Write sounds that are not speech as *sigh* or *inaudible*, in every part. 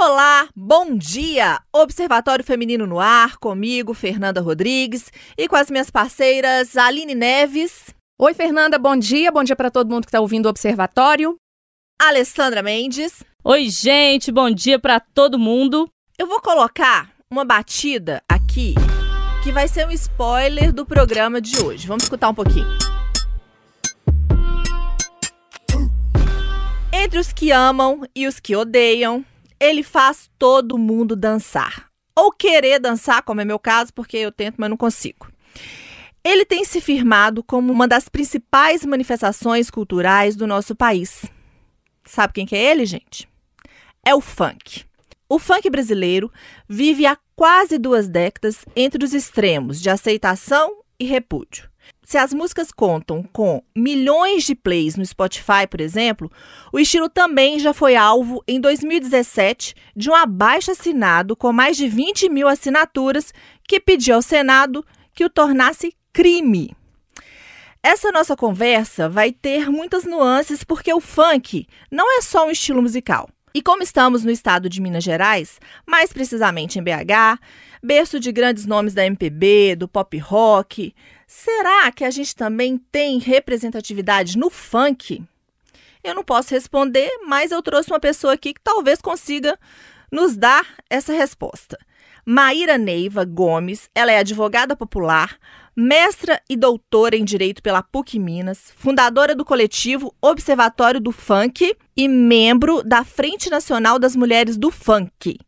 Olá, bom dia! Observatório Feminino no Ar, comigo, Fernanda Rodrigues, e com as minhas parceiras Aline Neves. Oi, Fernanda, bom dia. Bom dia para todo mundo que está ouvindo o Observatório. Alessandra Mendes. Oi, gente, bom dia para todo mundo. Eu vou colocar uma batida aqui que vai ser um spoiler do programa de hoje. Vamos escutar um pouquinho. Entre os que amam e os que odeiam, ele faz todo mundo dançar. Ou querer dançar, como é meu caso, porque eu tento, mas não consigo. Ele tem se firmado como uma das principais manifestações culturais do nosso país. Sabe quem que é ele, gente? É o funk. O funk brasileiro vive há quase duas décadas entre os extremos de aceitação e repúdio. Se as músicas contam com milhões de plays no Spotify, por exemplo, o estilo também já foi alvo em 2017 de um abaixo assinado com mais de 20 mil assinaturas que pediu ao Senado que o tornasse crime. Essa nossa conversa vai ter muitas nuances porque o funk não é só um estilo musical. E como estamos no estado de Minas Gerais, mais precisamente em BH, berço de grandes nomes da MPB, do pop rock, será que a gente também tem representatividade no funk? Eu não posso responder, mas eu trouxe uma pessoa aqui que talvez consiga nos dar essa resposta. Maíra Neiva Gomes, ela é advogada popular, mestra e doutora em Direito pela PUC Minas, fundadora do coletivo Observatório do Funk e membro da Frente Nacional das Mulheres do Funk.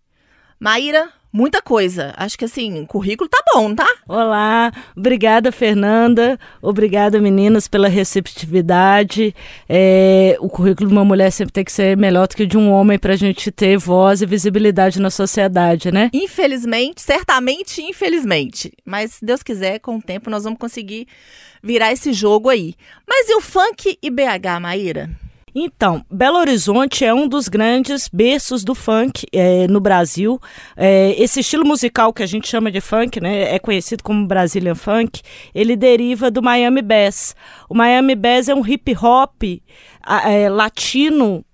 Maíra, muita coisa. Acho que assim, o currículo tá bom, tá? Olá, obrigada, Fernanda. Obrigada, meninas, pela receptividade. É, o currículo de uma mulher sempre tem que ser melhor do que o de um homem para a gente ter voz e visibilidade na sociedade, né? Infelizmente, certamente, infelizmente. Mas se Deus quiser, com o tempo nós vamos conseguir virar esse jogo aí. Mas e o funk e BH, Maíra? Então, Belo Horizonte é um dos grandes berços do funk é, no Brasil. É, esse estilo musical que a gente chama de funk, né, é conhecido como Brazilian Funk, ele deriva do Miami Bass. O Miami Bass é um hip hop é, latino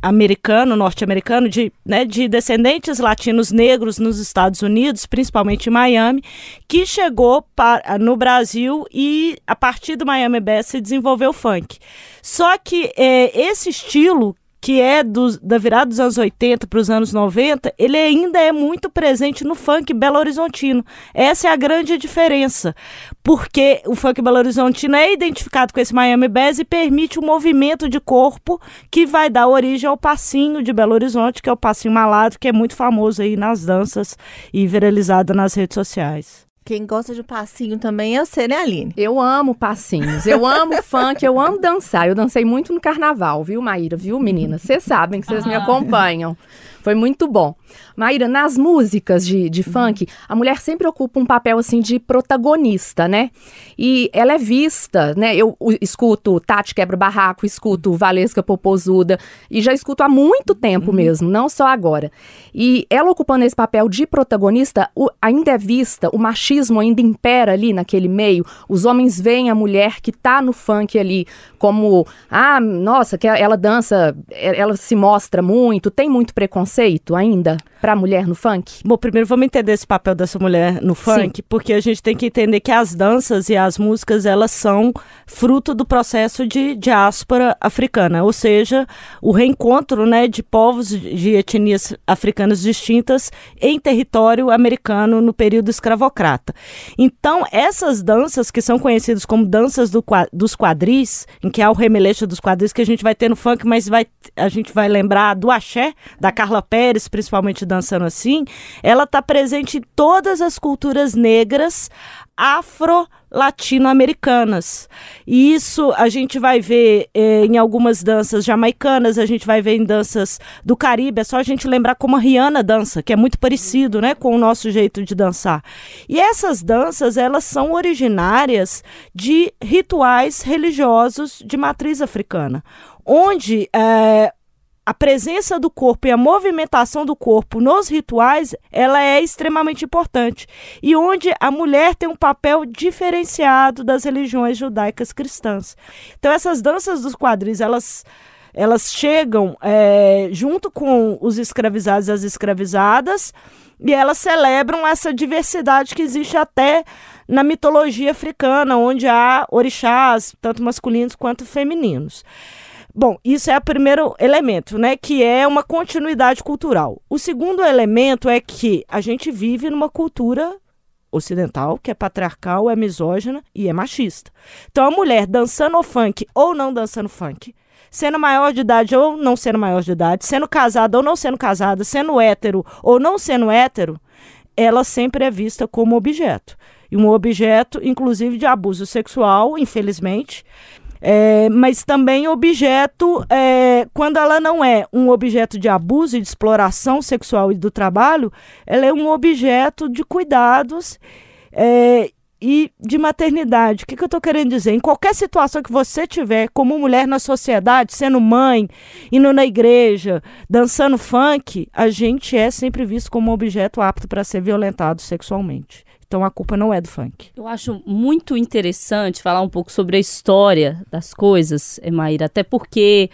americano, norte-americano, de, né, de descendentes latinos negros nos Estados Unidos, principalmente em Miami, que chegou para, no Brasil e, a partir do Miami Bass, se desenvolveu o funk. Só que é, esse estilo que é do, da virada dos anos 80 para os anos 90, ele ainda é muito presente no funk belo-horizontino. Essa é a grande diferença, porque o funk belo-horizontino é identificado com esse Miami Bass e permite o um movimento de corpo que vai dar origem ao passinho de Belo Horizonte, que é o passinho malado, que é muito famoso aí nas danças e viralizado nas redes sociais. Quem gosta de passinho também é você, né, Aline? Eu amo passinhos, eu amo *laughs* funk, eu amo dançar. Eu dancei muito no carnaval, viu, Maíra? Viu, meninas? Vocês sabem que vocês me acompanham. Foi muito bom. Maíra, nas músicas de, de uhum. funk, a mulher sempre ocupa um papel assim de protagonista, né? E ela é vista, né? Eu escuto Tati Quebra Barraco, escuto Valesca Popozuda e já escuto há muito tempo uhum. mesmo, não só agora. E ela ocupando esse papel de protagonista, o, ainda é vista, o machismo ainda impera ali naquele meio. Os homens veem a mulher que tá no funk ali como, ah, nossa, que ela dança, ela se mostra muito, tem muito preconceito preconceito ainda para mulher no funk? Bom, primeiro vamos entender esse papel dessa mulher no funk, Sim. porque a gente tem que entender que as danças e as músicas elas são fruto do processo de diáspora africana, ou seja, o reencontro, né, de povos de etnias africanas distintas em território americano no período escravocrata. Então, essas danças que são conhecidas como danças do, dos quadris, em que há o remeleixo dos quadris que a gente vai ter no funk, mas vai, a gente vai lembrar do axé da Carla Pérez, principalmente dançando assim, ela está presente em todas as culturas negras afro latino-americanas. E isso a gente vai ver eh, em algumas danças jamaicanas, a gente vai ver em danças do Caribe. É só a gente lembrar como a Rihanna dança, que é muito parecido, né, com o nosso jeito de dançar. E essas danças, elas são originárias de rituais religiosos de matriz africana, onde eh, a presença do corpo e a movimentação do corpo nos rituais, ela é extremamente importante. E onde a mulher tem um papel diferenciado das religiões judaicas cristãs. Então essas danças dos quadris, elas Elas chegam é, junto com os escravizados e as escravizadas e elas celebram essa diversidade que existe até na mitologia africana, onde há orixás, tanto masculinos quanto femininos. Bom, isso é o primeiro elemento, né? Que é uma continuidade cultural. O segundo elemento é que a gente vive numa cultura ocidental, que é patriarcal, é misógina e é machista. Então, a mulher dançando funk ou não dançando funk, sendo maior de idade ou não sendo maior de idade, sendo casada ou não sendo casada, sendo hétero ou não sendo hétero, ela sempre é vista como objeto. E um objeto, inclusive, de abuso sexual, infelizmente. É, mas também objeto, é, quando ela não é um objeto de abuso e de exploração sexual e do trabalho, ela é um objeto de cuidados é, e de maternidade. O que, que eu estou querendo dizer? Em qualquer situação que você tiver, como mulher na sociedade, sendo mãe, indo na igreja, dançando funk, a gente é sempre visto como um objeto apto para ser violentado sexualmente. Então a culpa não é do funk. Eu acho muito interessante falar um pouco sobre a história das coisas, Maíra, até porque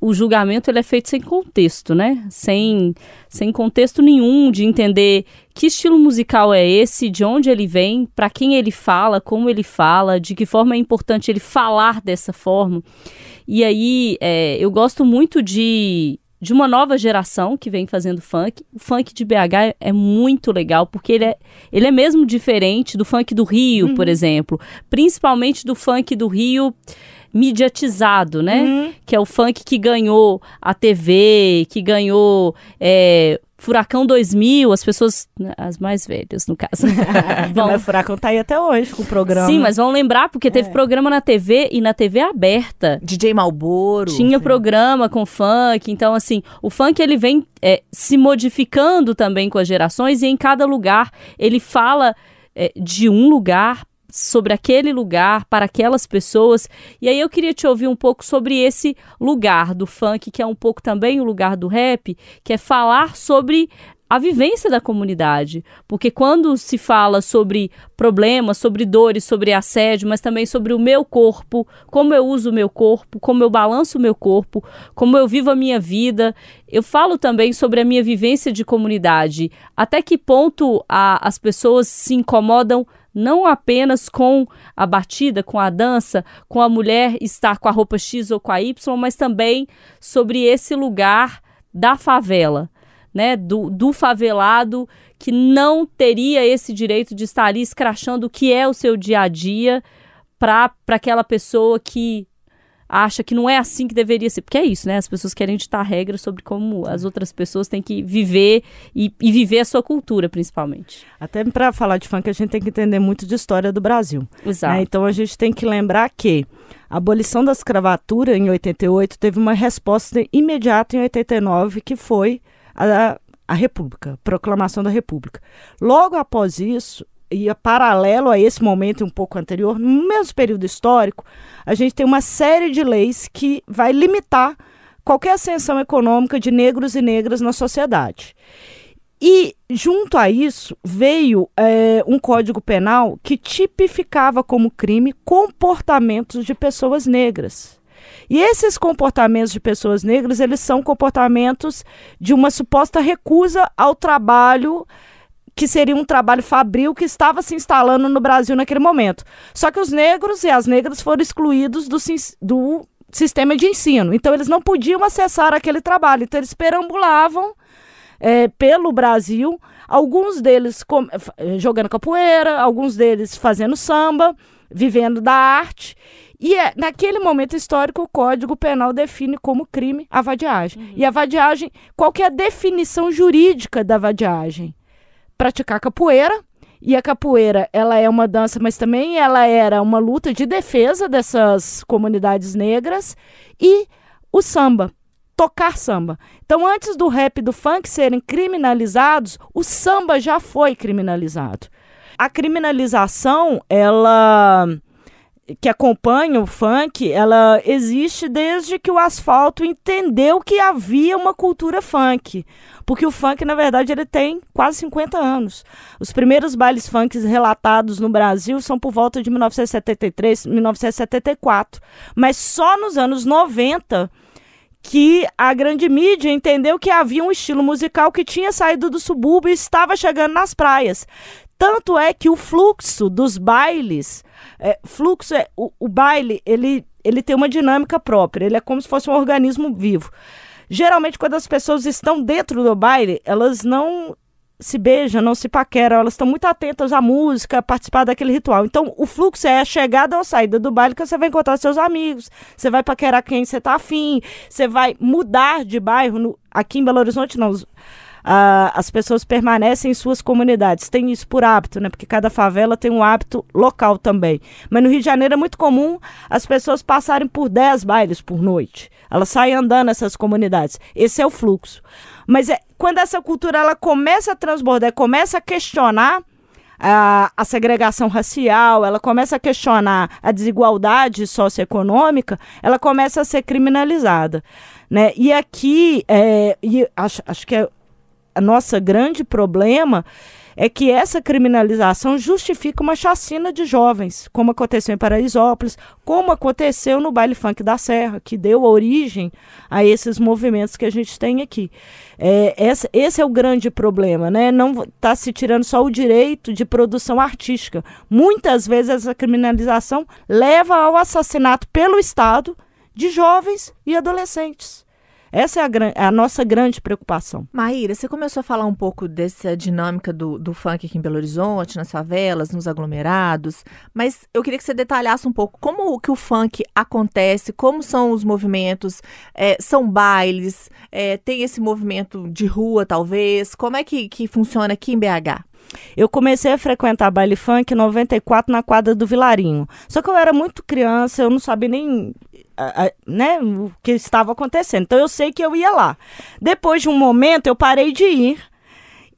o julgamento ele é feito sem contexto, né? Sem, sem contexto nenhum de entender que estilo musical é esse, de onde ele vem, para quem ele fala, como ele fala, de que forma é importante ele falar dessa forma. E aí é, eu gosto muito de de uma nova geração que vem fazendo funk. O funk de BH é muito legal, porque ele é, ele é mesmo diferente do funk do Rio, uhum. por exemplo. Principalmente do funk do Rio mediatizado, né? Uhum. Que é o funk que ganhou a TV, que ganhou é, Furacão 2000, as pessoas, né, as mais velhas, no caso. *laughs* *laughs* Bom, mas Furacão tá aí até hoje com o programa. Sim, mas vão lembrar, porque teve é. programa na TV e na TV aberta. DJ Malboro. Tinha sim. programa com funk. Então, assim, o funk ele vem é, se modificando também com as gerações e em cada lugar ele fala é, de um lugar sobre aquele lugar, para aquelas pessoas. E aí eu queria te ouvir um pouco sobre esse lugar do funk, que é um pouco também o lugar do rap, que é falar sobre a vivência da comunidade. Porque quando se fala sobre problemas, sobre dores, sobre assédio, mas também sobre o meu corpo, como eu uso o meu corpo, como eu balanço o meu corpo, como eu vivo a minha vida, eu falo também sobre a minha vivência de comunidade. Até que ponto a, as pessoas se incomodam não apenas com a batida, com a dança, com a mulher estar com a roupa X ou com a Y, mas também sobre esse lugar da favela, né? Do, do favelado que não teria esse direito de estar ali escrachando o que é o seu dia a dia para aquela pessoa que acha que não é assim que deveria ser. Porque é isso, né? As pessoas querem ditar regras sobre como as outras pessoas têm que viver e, e viver a sua cultura, principalmente. Até para falar de funk, a gente tem que entender muito de história do Brasil. Né? Exato. Né? Então a gente tem que lembrar que a abolição da escravatura em 88 teve uma resposta imediata em 89, que foi a, a República, a proclamação da República. Logo após isso, e paralelo a esse momento um pouco anterior, no mesmo período histórico, a gente tem uma série de leis que vai limitar qualquer ascensão econômica de negros e negras na sociedade. E, junto a isso, veio é, um código penal que tipificava como crime comportamentos de pessoas negras. E esses comportamentos de pessoas negras, eles são comportamentos de uma suposta recusa ao trabalho que seria um trabalho fabril que estava se instalando no Brasil naquele momento. Só que os negros e as negras foram excluídos do, do sistema de ensino. Então, eles não podiam acessar aquele trabalho. Então, eles perambulavam é, pelo Brasil, alguns deles com, jogando capoeira, alguns deles fazendo samba, vivendo da arte. E é, naquele momento histórico, o Código Penal define como crime a vadiagem. Uhum. E a vadiagem, qual que é a definição jurídica da vadiagem? Praticar capoeira. E a capoeira, ela é uma dança, mas também ela era uma luta de defesa dessas comunidades negras. E o samba, tocar samba. Então, antes do rap e do funk serem criminalizados, o samba já foi criminalizado. A criminalização, ela que acompanha o funk, ela existe desde que o asfalto entendeu que havia uma cultura funk. Porque o funk, na verdade, ele tem quase 50 anos. Os primeiros bailes funk relatados no Brasil são por volta de 1973, 1974. Mas só nos anos 90 que a grande mídia entendeu que havia um estilo musical que tinha saído do subúrbio e estava chegando nas praias. Tanto é que o fluxo dos bailes, é, fluxo é o, o baile, ele, ele tem uma dinâmica própria, ele é como se fosse um organismo vivo. Geralmente, quando as pessoas estão dentro do baile, elas não se beijam, não se paqueram, elas estão muito atentas à música, a participar daquele ritual. Então, o fluxo é a chegada ou saída do baile que você vai encontrar seus amigos, você vai paquerar quem você tá afim, você vai mudar de bairro. No, aqui em Belo Horizonte, não. As pessoas permanecem em suas comunidades. Tem isso por hábito, né? Porque cada favela tem um hábito local também. Mas no Rio de Janeiro é muito comum as pessoas passarem por 10 bailes por noite. Elas saem andando nessas comunidades. Esse é o fluxo. Mas é, quando essa cultura ela começa a transbordar, começa a questionar a, a, segregação racial, ela começa a questionar a desigualdade socioeconômica, ela começa a ser criminalizada. Né? E aqui, é, e acho, acho que é nossa grande problema é que essa criminalização justifica uma chacina de jovens, como aconteceu em Paraisópolis, como aconteceu no baile funk da Serra, que deu origem a esses movimentos que a gente tem aqui. É, esse, esse é o grande problema, né? Não está se tirando só o direito de produção artística. Muitas vezes essa criminalização leva ao assassinato pelo Estado de jovens e adolescentes. Essa é a, é a, nossa grande preocupação. Maíra, você começou a falar um pouco dessa dinâmica do, do funk aqui em Belo Horizonte, nas favelas, nos aglomerados, mas eu queria que você detalhasse um pouco como que o funk acontece, como são os movimentos, é, são bailes, é, tem esse movimento de rua, talvez, como é que, que funciona aqui em BH? Eu comecei a frequentar baile funk em 94 na quadra do Vilarinho. Só que eu era muito criança, eu não sabia nem né, o que estava acontecendo. Então eu sei que eu ia lá. Depois de um momento eu parei de ir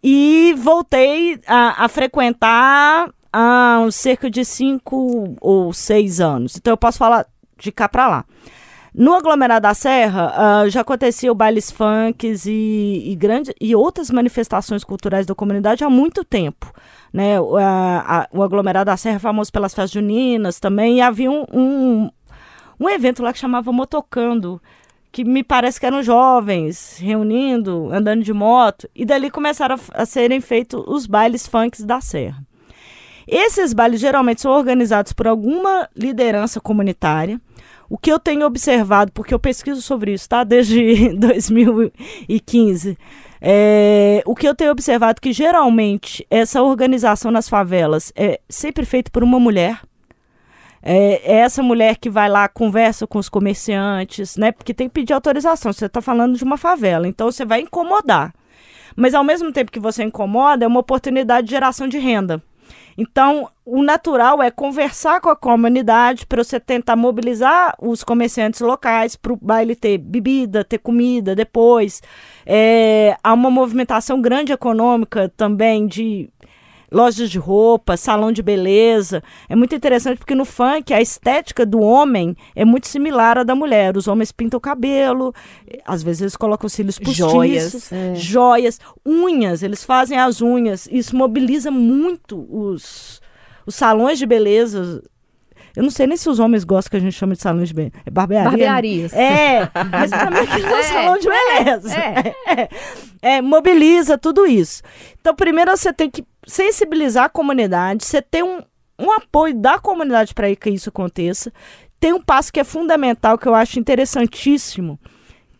e voltei a, a frequentar há cerca de cinco ou seis anos. Então eu posso falar de cá para lá. No aglomerado da Serra, uh, já aconteciam bailes funks e, e, e outras manifestações culturais da comunidade há muito tempo. Né? O, a, a, o aglomerado da Serra é famoso pelas festas juninas também, e havia um, um, um evento lá que chamava Motocando, que me parece que eram jovens reunindo, andando de moto, e dali começaram a, a serem feitos os bailes funks da Serra. Esses bailes geralmente são organizados por alguma liderança comunitária. O que eu tenho observado, porque eu pesquiso sobre isso, tá? Desde *laughs* 2015. É, o que eu tenho observado é que geralmente essa organização nas favelas é sempre feita por uma mulher. É, é, essa mulher que vai lá, conversa com os comerciantes, né? Porque tem que pedir autorização. Você está falando de uma favela, então você vai incomodar. Mas ao mesmo tempo que você incomoda, é uma oportunidade de geração de renda. Então, o natural é conversar com a comunidade para você tentar mobilizar os comerciantes locais para o baile ter bebida, ter comida depois. É, há uma movimentação grande econômica também de lojas de roupa, salão de beleza. É muito interessante porque no funk a estética do homem é muito similar à da mulher. Os homens pintam o cabelo, às vezes eles colocam cílios postiços, joias, é. joias, unhas, eles fazem as unhas. Isso mobiliza muito os, os salões de beleza eu não sei nem se os homens gostam que a gente chama de salão de beleza. É barbearia? Barbearias. É, mas pra mim é *laughs* um salão de beleza. É. É. *laughs* é. mobiliza tudo isso. Então, primeiro você tem que sensibilizar a comunidade, você ter um, um apoio da comunidade para que isso aconteça. Tem um passo que é fundamental, que eu acho interessantíssimo,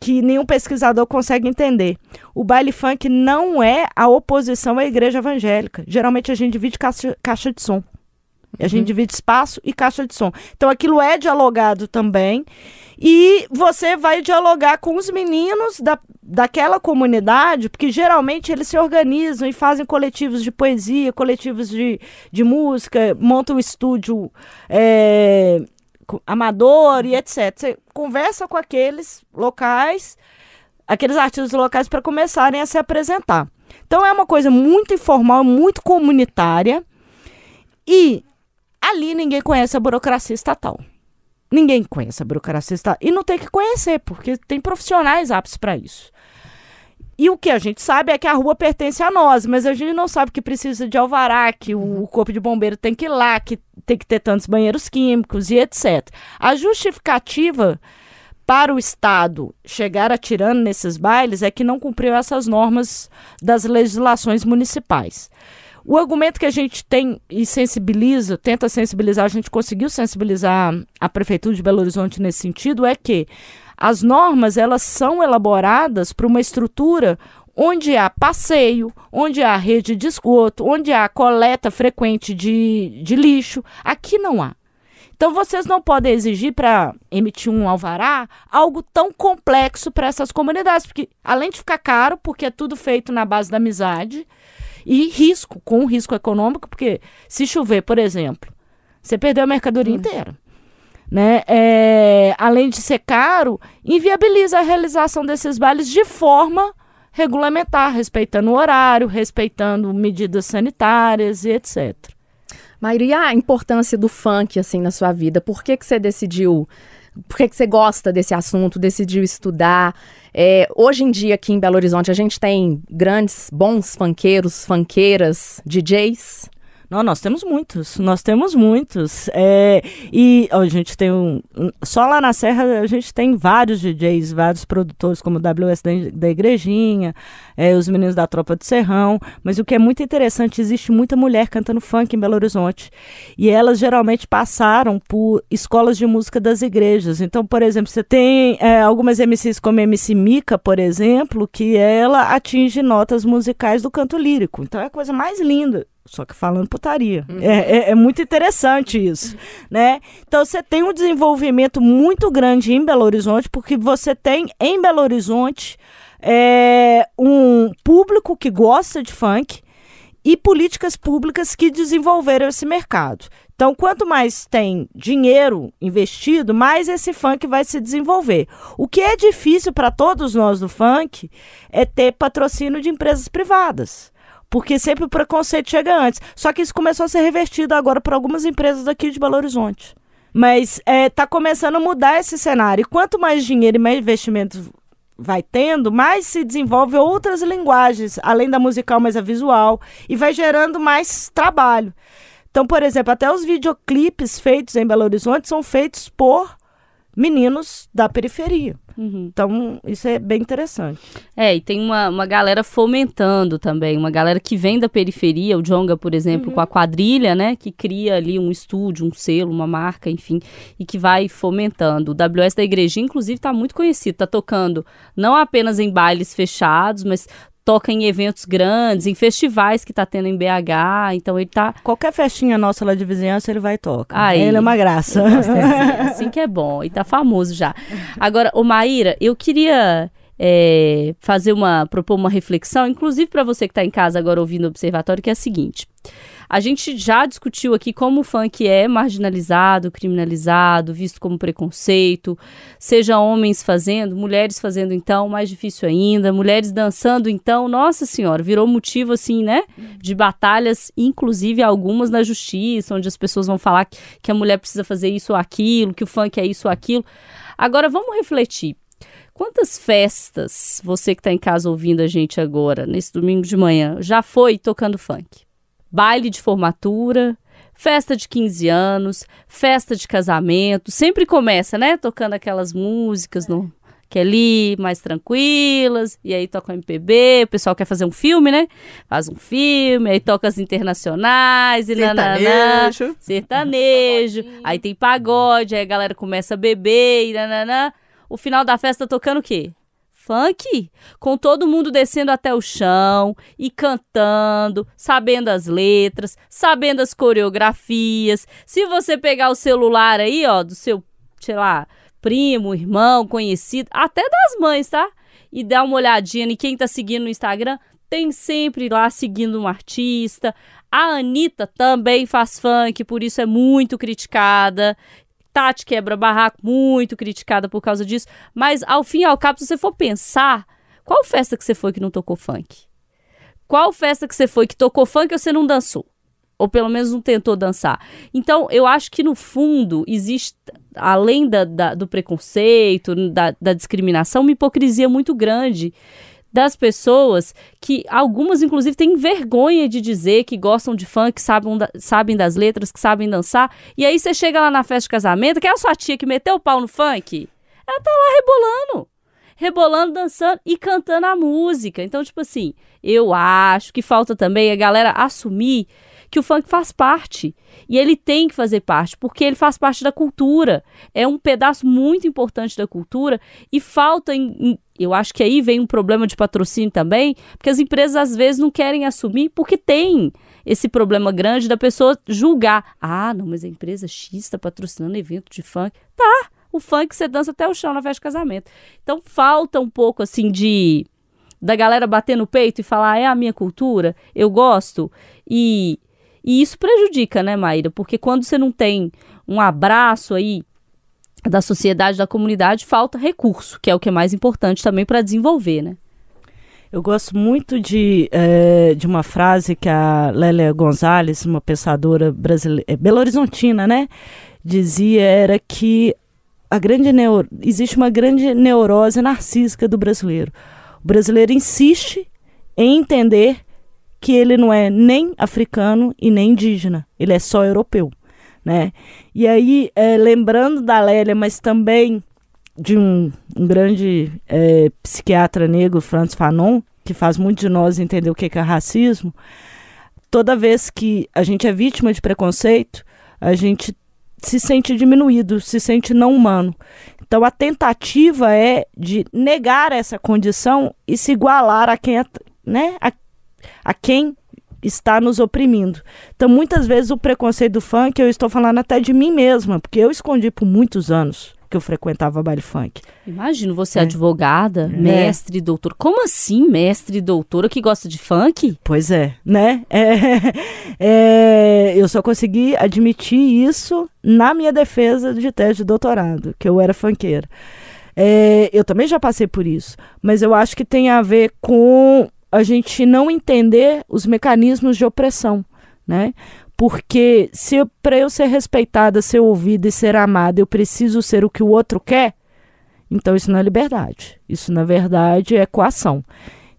que nenhum pesquisador consegue entender. O baile funk não é a oposição à igreja evangélica. Geralmente a gente divide caixa, caixa de som. A gente uhum. divide espaço e caixa de som. Então aquilo é dialogado também. E você vai dialogar com os meninos da, daquela comunidade, porque geralmente eles se organizam e fazem coletivos de poesia, coletivos de, de música, montam um estúdio é, amador e etc. Você conversa com aqueles locais, aqueles artistas locais para começarem a se apresentar. Então é uma coisa muito informal, muito comunitária. E ali ninguém conhece a burocracia estatal. Ninguém conhece a burocracia estatal. E não tem que conhecer, porque tem profissionais aptos para isso. E o que a gente sabe é que a rua pertence a nós, mas a gente não sabe que precisa de alvará, que o, o corpo de bombeiro tem que ir lá, que tem que ter tantos banheiros químicos e etc. A justificativa para o Estado chegar atirando nesses bailes é que não cumpriu essas normas das legislações municipais. O argumento que a gente tem e sensibiliza, tenta sensibilizar, a gente conseguiu sensibilizar a Prefeitura de Belo Horizonte nesse sentido, é que as normas elas são elaboradas para uma estrutura onde há passeio, onde há rede de esgoto, onde há coleta frequente de, de lixo. Aqui não há. Então vocês não podem exigir para emitir um alvará algo tão complexo para essas comunidades, porque além de ficar caro, porque é tudo feito na base da amizade, e risco, com risco econômico, porque se chover, por exemplo, você perdeu a mercadoria hum. inteira. Né? É, além de ser caro, inviabiliza a realização desses bailes de forma regulamentar, respeitando o horário, respeitando medidas sanitárias e etc. Maíra, a importância do funk assim na sua vida? Por que, que você decidiu? Por que, que você gosta desse assunto, decidiu estudar? É, hoje em dia, aqui em Belo Horizonte, a gente tem grandes, bons funkeiros, funkeiras, DJs. Não, nós temos muitos, nós temos muitos. É, e ó, a gente tem um. Só lá na Serra a gente tem vários DJs, vários produtores, como o WS da, Igrejinha, é, os meninos da Tropa do Serrão. Mas o que é muito interessante, existe muita mulher cantando funk em Belo Horizonte. E elas geralmente passaram por escolas de música das igrejas. Então, por exemplo, você tem é, algumas MCs como MC Mica, por exemplo, que ela atinge notas musicais do canto lírico. Então é a coisa mais linda só que falando putaria. Uhum. É, é, é, muito interessante isso, né? Então você tem um desenvolvimento muito grande em Belo Horizonte, porque você tem em Belo Horizonte é, um público que gosta de funk e políticas públicas que desenvolveram esse mercado. Então, quanto mais tem dinheiro investido, mais esse funk vai se desenvolver. O que é difícil para todos nós do funk é ter patrocínio de empresas privadas porque sempre o preconceito chega antes. Só que isso começou a ser revertido agora por algumas empresas daqui de Belo Horizonte. Mas está é, começando a mudar esse cenário. E quanto mais dinheiro e mais investimento vai tendo, mais se desenvolve outras linguagens, além da musical, mas a visual, e vai gerando mais trabalho. Então, por exemplo, até os videoclipes feitos em Belo Horizonte são feitos por meninos da periferia. Uhum. Então, isso é bem interessante. É, e tem uma, uma galera fomentando também, uma galera que vem da periferia, o Jonga, por exemplo, uhum. com a quadrilha, né, que cria ali um estúdio, um selo, uma marca, enfim, e que vai fomentando. O WS da Igrejinha, inclusive, está muito conhecido, está tocando não apenas em bailes fechados, mas toca em eventos grandes, em festivais que tá tendo em BH, então ele tá... Qualquer festinha nossa lá de vizinhança, ele vai e toca. Aí, ele é uma graça. Assim, assim que é bom, e tá famoso já. Agora, o Maíra, eu queria... É, fazer uma propor uma reflexão, inclusive para você que está em casa agora ouvindo o observatório, que é a seguinte: a gente já discutiu aqui como o funk é marginalizado, criminalizado, visto como preconceito, seja homens fazendo, mulheres fazendo então, mais difícil ainda, mulheres dançando então, nossa senhora, virou motivo assim, né, de batalhas, inclusive algumas na justiça, onde as pessoas vão falar que, que a mulher precisa fazer isso ou aquilo, que o funk é isso ou aquilo. Agora vamos refletir. Quantas festas você que está em casa ouvindo a gente agora, nesse domingo de manhã, já foi tocando funk? baile de formatura, festa de 15 anos, festa de casamento, sempre começa, né, tocando aquelas músicas no que é ali, mais tranquilas, e aí toca o MPB, o pessoal quer fazer um filme, né? Faz um filme, aí toca as internacionais, e sertanejo, sertanejo, aí tem pagode, aí a galera começa a beber, e nananã. O final da festa tocando o quê? funk, com todo mundo descendo até o chão e cantando, sabendo as letras, sabendo as coreografias. Se você pegar o celular aí, ó, do seu, sei lá, primo, irmão, conhecido, até das mães, tá? E dar uma olhadinha em quem tá seguindo no Instagram, tem sempre lá seguindo um artista. A Anitta também faz funk, por isso é muito criticada. Tati quebra barraco, muito criticada por causa disso. Mas, ao fim e ao cabo, se você for pensar, qual festa que você foi que não tocou funk? Qual festa que você foi que tocou funk e você não dançou? Ou pelo menos não tentou dançar. Então, eu acho que no fundo existe, além da, da do preconceito, da, da discriminação, uma hipocrisia muito grande das pessoas que algumas inclusive têm vergonha de dizer que gostam de funk, sabem, sabem das letras, que sabem dançar. E aí você chega lá na festa de casamento, que é a sua tia que meteu o pau no funk. ela tá lá rebolando. Rebolando, dançando e cantando a música. Então, tipo assim, eu acho que falta também a galera assumir que o funk faz parte. E ele tem que fazer parte, porque ele faz parte da cultura. É um pedaço muito importante da cultura e falta em, em eu acho que aí vem um problema de patrocínio também, porque as empresas às vezes não querem assumir porque tem esse problema grande da pessoa julgar. Ah, não, mas a empresa X está patrocinando evento de funk. Tá, o funk você dança até o chão na festa de casamento. Então falta um pouco assim de da galera bater no peito e falar é a minha cultura, eu gosto e e isso prejudica, né, Maíra? Porque quando você não tem um abraço aí da sociedade, da comunidade, falta recurso, que é o que é mais importante também para desenvolver, né? Eu gosto muito de, é, de uma frase que a Lélia Gonzalez, uma pensadora brasileira, é, Belo Horizontina, né, dizia era que a grande neuro, existe uma grande neurose narcísica do brasileiro. O brasileiro insiste em entender que ele não é nem africano e nem indígena, ele é só europeu, né? E aí, é, lembrando da Lélia, mas também de um, um grande é, psiquiatra negro, Franz Fanon, que faz muito de nós entender o que é racismo, toda vez que a gente é vítima de preconceito, a gente se sente diminuído, se sente não humano. Então a tentativa é de negar essa condição e se igualar a quem, né, a, a quem está nos oprimindo. Então, muitas vezes, o preconceito do funk, eu estou falando até de mim mesma, porque eu escondi por muitos anos que eu frequentava baile funk. Imagino você é. advogada, é. mestre doutor. Como assim, mestre doutora que gosta de funk? Pois é, né? *laughs* É, é, eu só consegui admitir isso na minha defesa de tese de doutorado, que eu era funkeira. É, eu também já passei por isso, mas eu acho que tem a ver com a gente não entender os mecanismos de opressão, né? Porque se para eu ser respeitada, ser ouvida e ser amada, eu preciso ser o que o outro quer, então isso não é liberdade. Isso na verdade é coação.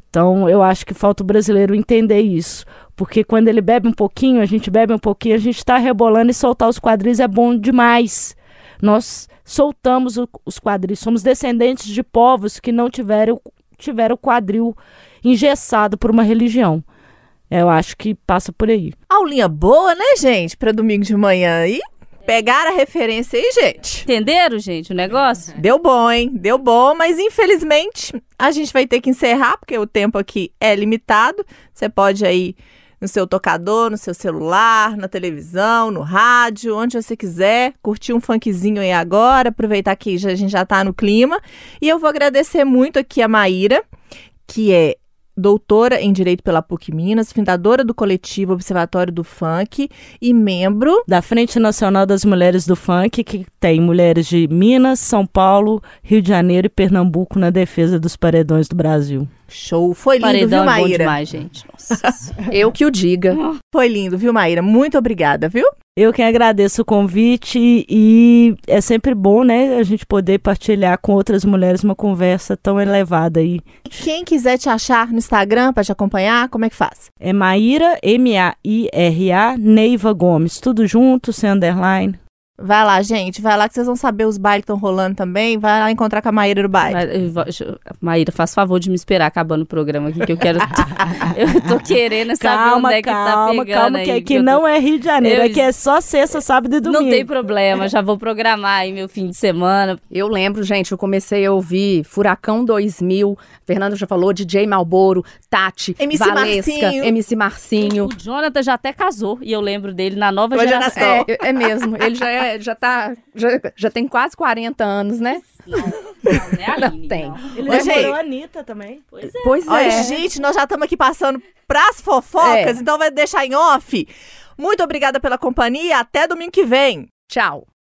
Então eu acho que falta o brasileiro entender isso, porque quando ele bebe um pouquinho, a gente bebe um pouquinho, a gente está rebolando e soltar os quadris é bom demais. Nós soltamos os quadris, somos descendentes de povos que não tiveram tiveram quadril engessado por uma religião. Eu acho que passa por aí. Aulinha boa, né, gente? Para domingo de manhã aí. Pegaram a referência aí, gente. Entenderam, gente, o negócio? Deu bom, hein? Deu bom, mas infelizmente a gente vai ter que encerrar, porque o tempo aqui é limitado. Você pode aí no seu tocador, no seu celular, na televisão, no rádio, onde você quiser, curtir um funkzinho aí agora, aproveitar que a gente já tá no clima. E eu vou agradecer muito aqui a Maíra, que é doutora em Direito pela PUC Minas, fundadora do coletivo Observatório do Funk e membro da Frente Nacional das Mulheres do Funk, que tem mulheres de Minas, São Paulo, Rio de Janeiro e Pernambuco na defesa dos paredões do Brasil. Show. Foi lindo, Paredão viu, Maíra? É bom demais, gente. Nossa. *laughs* Eu que o diga. Foi lindo, viu, Maíra? Muito obrigada, viu? Eu que agradeço o convite e é sempre bom, né, a gente poder partilhar com outras mulheres uma conversa tão elevada aí. Quem quiser te achar no Instagram para te acompanhar, como é que faz? É Maíra, M-A-I-R-A, Neiva Gomes, tudo junto, sem underline. Vai lá, gente. Vai lá que vocês vão saber os bailes que estão rolando também. Vai lá encontrar com a Maíra no baile. Maíra, faz favor de me esperar acabando o programa aqui, que eu quero. *laughs* eu tô querendo saber calma, onde é que tá calma, tá pegando. Calma, que aqui não tô... é Rio de Janeiro. Eu... Aqui é só sexta, sábado e domingo. Não tem problema, já vou programar aí meu fim de semana. Eu lembro, gente, eu comecei a ouvir Furacão 2000. Fernando já falou, DJ Malboro, Tati, MC Valesca, Marcinho. MC Marcinho. O Jonathan já até casou e eu lembro dele na nova geração. É, é mesmo, ele já é já tá. Já, já tem quase 40 anos, né? Não, não, é a *laughs* Aline, tem. Não. Ele namorou a Anitta também. Pois é. Pois Olha, é. gente, nós já estamos aqui passando pras fofocas, é. então vai deixar em off. Muito obrigada pela companhia. Até domingo que vem. Tchau.